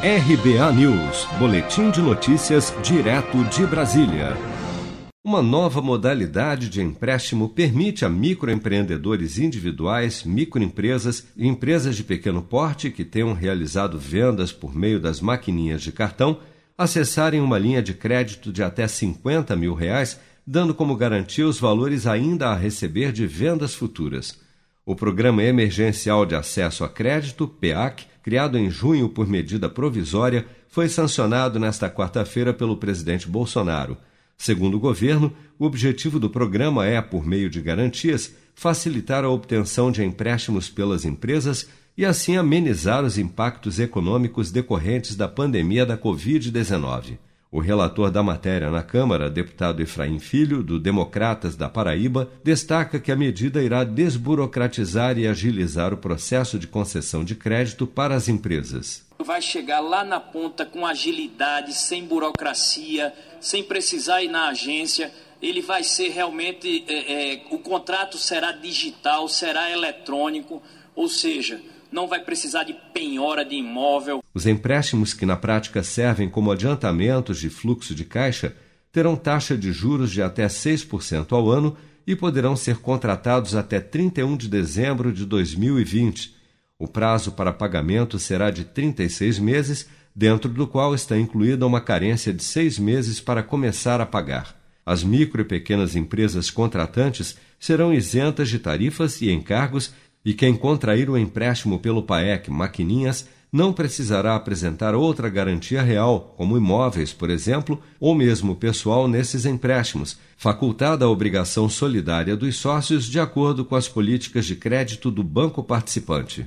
RBA News, Boletim de Notícias, direto de Brasília. Uma nova modalidade de empréstimo permite a microempreendedores individuais, microempresas e empresas de pequeno porte que tenham realizado vendas por meio das maquininhas de cartão acessarem uma linha de crédito de até 50 mil reais, dando como garantia os valores ainda a receber de vendas futuras. O Programa Emergencial de Acesso a Crédito, PEAC, criado em junho por medida provisória, foi sancionado nesta quarta-feira pelo presidente Bolsonaro. Segundo o governo, o objetivo do programa é, por meio de garantias, facilitar a obtenção de empréstimos pelas empresas e assim amenizar os impactos econômicos decorrentes da pandemia da Covid-19. O relator da matéria na Câmara, deputado Efraim Filho, do Democratas da Paraíba, destaca que a medida irá desburocratizar e agilizar o processo de concessão de crédito para as empresas. Vai chegar lá na ponta com agilidade, sem burocracia, sem precisar ir na agência. Ele vai ser realmente. É, é, o contrato será digital, será eletrônico, ou seja, não vai precisar de penhora de imóvel. Os empréstimos que na prática servem como adiantamentos de fluxo de caixa terão taxa de juros de até 6% ao ano e poderão ser contratados até 31 de dezembro de 2020. O prazo para pagamento será de 36 meses, dentro do qual está incluída uma carência de seis meses para começar a pagar. As micro e pequenas empresas contratantes serão isentas de tarifas e encargos e quem contrair o empréstimo pelo PAEC Maquininhas não precisará apresentar outra garantia real, como imóveis, por exemplo, ou mesmo pessoal nesses empréstimos, facultada a obrigação solidária dos sócios de acordo com as políticas de crédito do banco participante.